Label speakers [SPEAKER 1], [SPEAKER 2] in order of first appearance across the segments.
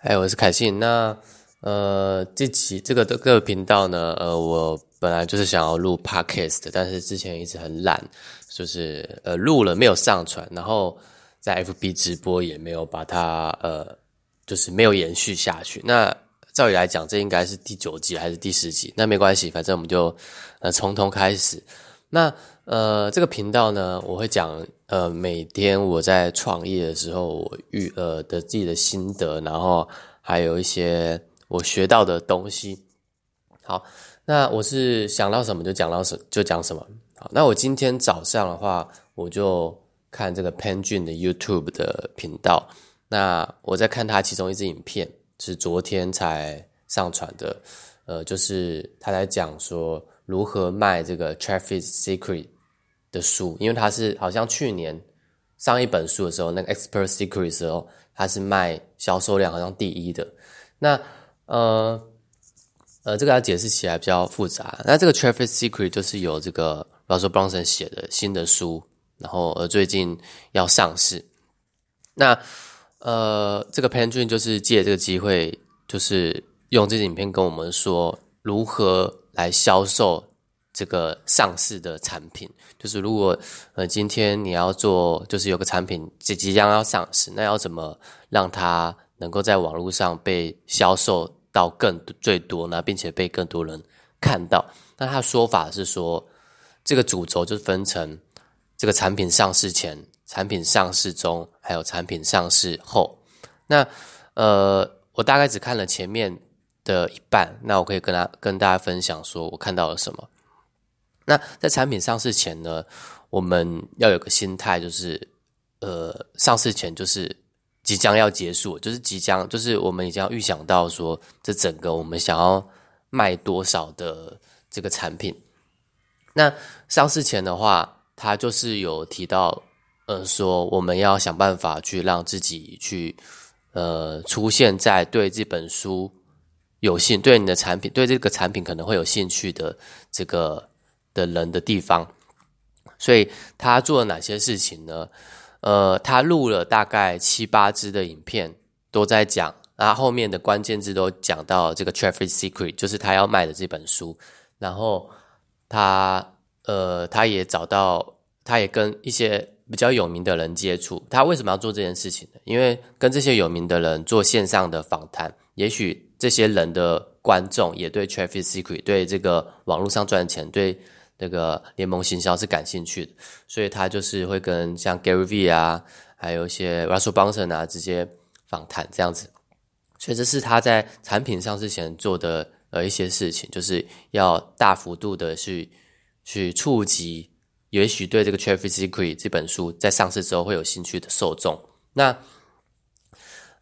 [SPEAKER 1] 哎，我是凯信。那呃，这期这个这个频道呢，呃，我本来就是想要录 podcast，但是之前一直很懒，就是呃录了没有上传，然后在 FB 直播也没有把它呃，就是没有延续下去。那照理来讲，这应该是第九集还是第十集？那没关系，反正我们就呃从头开始。那呃，这个频道呢，我会讲呃，每天我在创业的时候，我遇呃的自己的心得，然后还有一些我学到的东西。好，那我是想到什么就讲到什就讲什么。好，那我今天早上的话，我就看这个 Pan Jun 的 YouTube 的频道。那我在看他其中一支影片，是昨天才上传的，呃，就是他在讲说。如何卖这个 Traffic Secret 的书？因为他是好像去年上一本书的时候，那个 Expert Secret 的时候，他是卖销售量好像第一的。那呃呃，这个要解释起来比较复杂。那这个 Traffic Secret 就是有这个 Russell Brunson 写的新的书，然后呃最近要上市。那呃，这个 Pan Jun 就是借这个机会，就是用这支影片跟我们说如何。来销售这个上市的产品，就是如果呃今天你要做，就是有个产品即即将要上市，那要怎么让它能够在网络上被销售到更最多呢，并且被更多人看到？那他说法是说，这个主轴就分成这个产品上市前、产品上市中，还有产品上市后。那呃，我大概只看了前面。的一半，那我可以跟他跟大家分享说，我看到了什么。那在产品上市前呢，我们要有个心态，就是呃，上市前就是即将要结束，就是即将，就是我们已经要预想到说，这整个我们想要卖多少的这个产品。那上市前的话，他就是有提到，呃，说我们要想办法去让自己去呃出现在对这本书。有兴对你的产品，对这个产品可能会有兴趣的这个的人的地方，所以他做了哪些事情呢？呃，他录了大概七八支的影片，都在讲，然后后面的关键字都讲到这个 Traffic Secret，就是他要卖的这本书。然后他呃，他也找到，他也跟一些比较有名的人接触。他为什么要做这件事情呢？因为跟这些有名的人做线上的访谈，也许。这些人的观众也对 Traffic Secret 对这个网络上赚钱对那个联盟行销是感兴趣的，所以他就是会跟像 Gary V 啊，还有一些 Russell Brunson 啊直接访谈这样子，所以这是他在产品上市前做的呃一些事情，就是要大幅度的去去触及，也许对这个 Traffic Secret 这本书在上市之后会有兴趣的受众，那。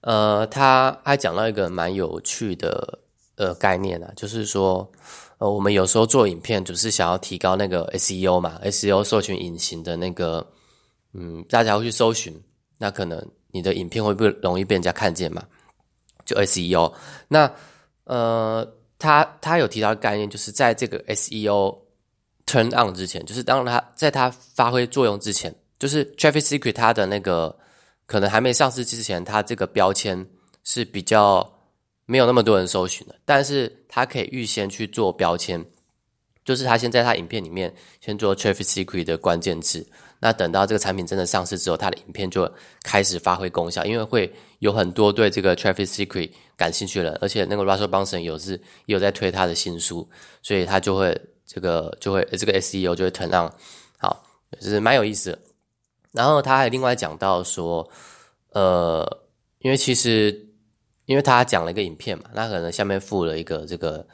[SPEAKER 1] 呃，他还讲到一个蛮有趣的呃概念啊，就是说，呃，我们有时候做影片，就是想要提高那个 SEO 嘛，SEO 搜寻引擎的那个，嗯，大家会去搜寻，那可能你的影片会不会容易被人家看见嘛？就 SEO，那呃，他他有提到概念，就是在这个 SEO turn on 之前，就是当它在它发挥作用之前，就是 Traffic Secret 它的那个。可能还没上市之前，它这个标签是比较没有那么多人搜寻的，但是他可以预先去做标签，就是他先在他影片里面先做 traffic secret 的关键字，那等到这个产品真的上市之后，他的影片就开始发挥功效，因为会有很多对这个 traffic secret 感兴趣的人，而且那个 Russell Brunson 有是有在推他的新书，所以他就会这个就会这个 SEO 就会 turn on，好，就是蛮有意思的。然后他还另外讲到说，呃，因为其实因为他讲了一个影片嘛，那可能下面附了一个这个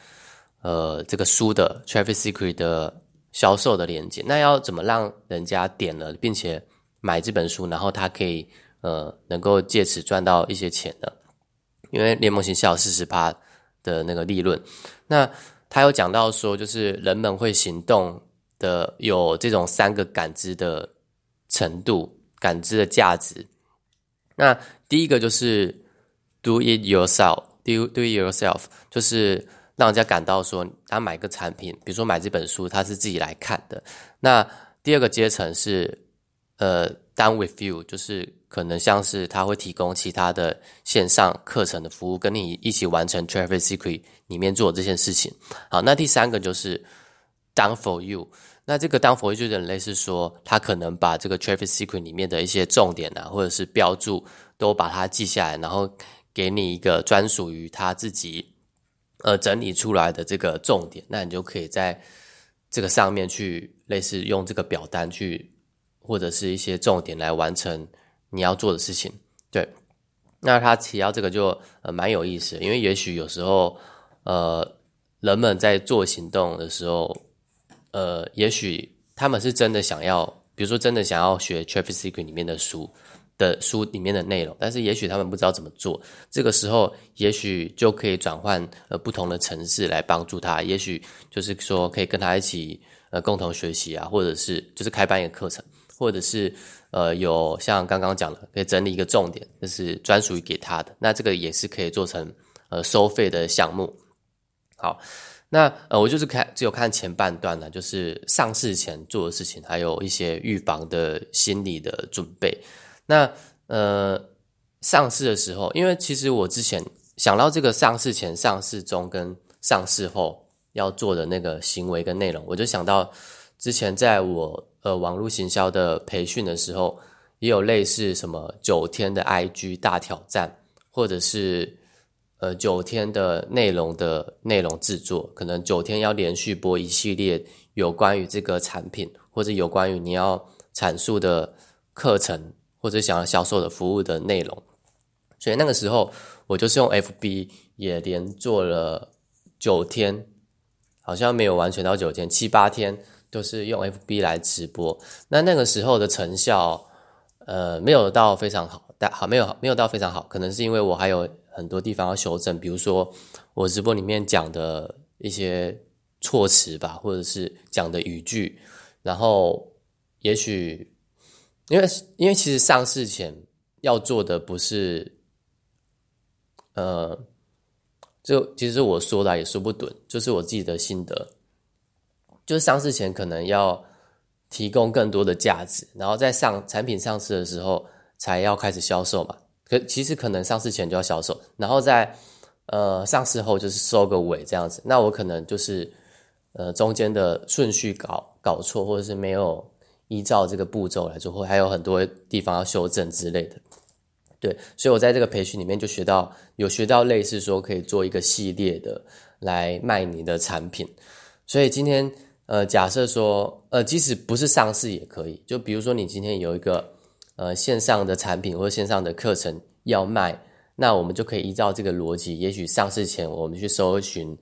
[SPEAKER 1] 呃这个书的 Traffic Secret 的销售的链接，那要怎么让人家点了并且买这本书，然后他可以呃能够借此赚到一些钱呢？因为联盟型销四十趴的那个利润，那他有讲到说，就是人们会行动的有这种三个感知的。程度感知的价值，那第一个就是 do it yourself，do do it yourself，就是让人家感到说他买个产品，比如说买这本书，他是自己来看的。那第二个阶层是，呃，done with you，就是可能像是他会提供其他的线上课程的服务，跟你一起完成 Traffic Secret 里面做这件事情。好，那第三个就是 done for you。那这个 done for you 就类似说，他可能把这个 Traffic Secret 里面的一些重点啊，或者是标注，都把它记下来，然后给你一个专属于他自己呃整理出来的这个重点，那你就可以在这个上面去类似用这个表单去。或者是一些重点来完成你要做的事情，对。那他提到这个就呃蛮有意思，因为也许有时候呃人们在做行动的时候，呃也许他们是真的想要，比如说真的想要学 Traffic Secret 里面的书的书里面的内容，但是也许他们不知道怎么做，这个时候也许就可以转换呃不同的城市来帮助他，也许就是说可以跟他一起呃共同学习啊，或者是就是开办一个课程。或者是呃有像刚刚讲的，可以整理一个重点，就是专属于给他的，那这个也是可以做成呃收费的项目。好，那呃我就是看只有看前半段呢，就是上市前做的事情，还有一些预防的心理的准备。那呃上市的时候，因为其实我之前想到这个上市前、上市中跟上市后要做的那个行为跟内容，我就想到之前在我。呃，网络行销的培训的时候，也有类似什么九天的 IG 大挑战，或者是呃九天的内容的内容制作，可能九天要连续播一系列有关于这个产品，或者有关于你要阐述的课程，或者想要销售的服务的内容。所以那个时候，我就是用 FB 也连做了九天，好像没有完全到九天，七八天。都是用 FB 来直播，那那个时候的成效，呃，没有到非常好，但好没有没有到非常好，可能是因为我还有很多地方要修正，比如说我直播里面讲的一些措辞吧，或者是讲的语句，然后也许因为因为其实上市前要做的不是，呃，就其实我说了也说不准，就是我自己的心得。就是上市前可能要提供更多的价值，然后在上产品上市的时候才要开始销售嘛。可其实可能上市前就要销售，然后在呃上市后就是收个尾这样子。那我可能就是呃中间的顺序搞搞错，或者是没有依照这个步骤来做，或还有很多地方要修正之类的。对，所以我在这个培训里面就学到有学到类似说可以做一个系列的来卖你的产品，所以今天。呃，假设说，呃，即使不是上市也可以。就比如说，你今天有一个呃线上的产品或者线上的课程要卖，那我们就可以依照这个逻辑，也许上市前我们去搜寻，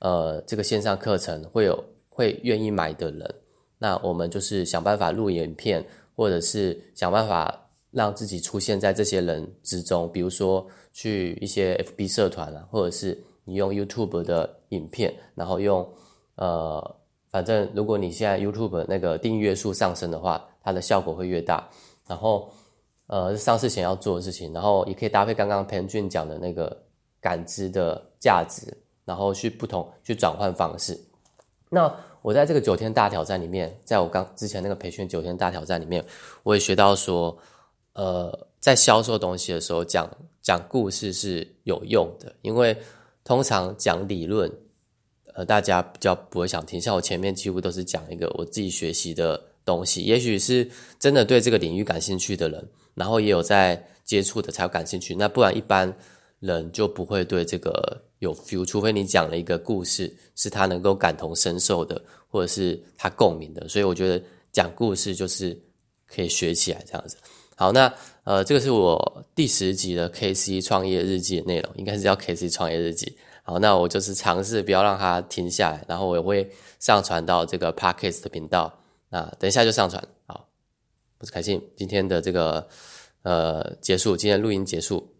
[SPEAKER 1] 呃，这个线上课程会有会愿意买的人，那我们就是想办法录影片，或者是想办法让自己出现在这些人之中。比如说去一些 FB 社团啊，或者是你用 YouTube 的影片，然后用呃。反正如果你现在 YouTube 那个订阅数上升的话，它的效果会越大。然后，呃，上市前要做的事情，然后也可以搭配刚刚裴俊讲的那个感知的价值，然后去不同去转换方式。那我在这个九天大挑战里面，在我刚之前那个培训九天大挑战里面，我也学到说，呃，在销售东西的时候讲讲故事是有用的，因为通常讲理论。呃，大家比较不会想听，像我前面几乎都是讲一个我自己学习的东西，也许是真的对这个领域感兴趣的人，然后也有在接触的才有感兴趣，那不然一般人就不会对这个有 feel，除非你讲了一个故事是他能够感同身受的，或者是他共鸣的，所以我觉得讲故事就是可以学起来这样子。好，那呃，这个是我第十集的 K C 创业日记的内容，应该是叫 K C 创业日记。好，那我就是尝试不要让它停下来，然后我也会上传到这个 Podcast 的频道。那等一下就上传。好，我是凯信，今天的这个呃结束，今天录音结束。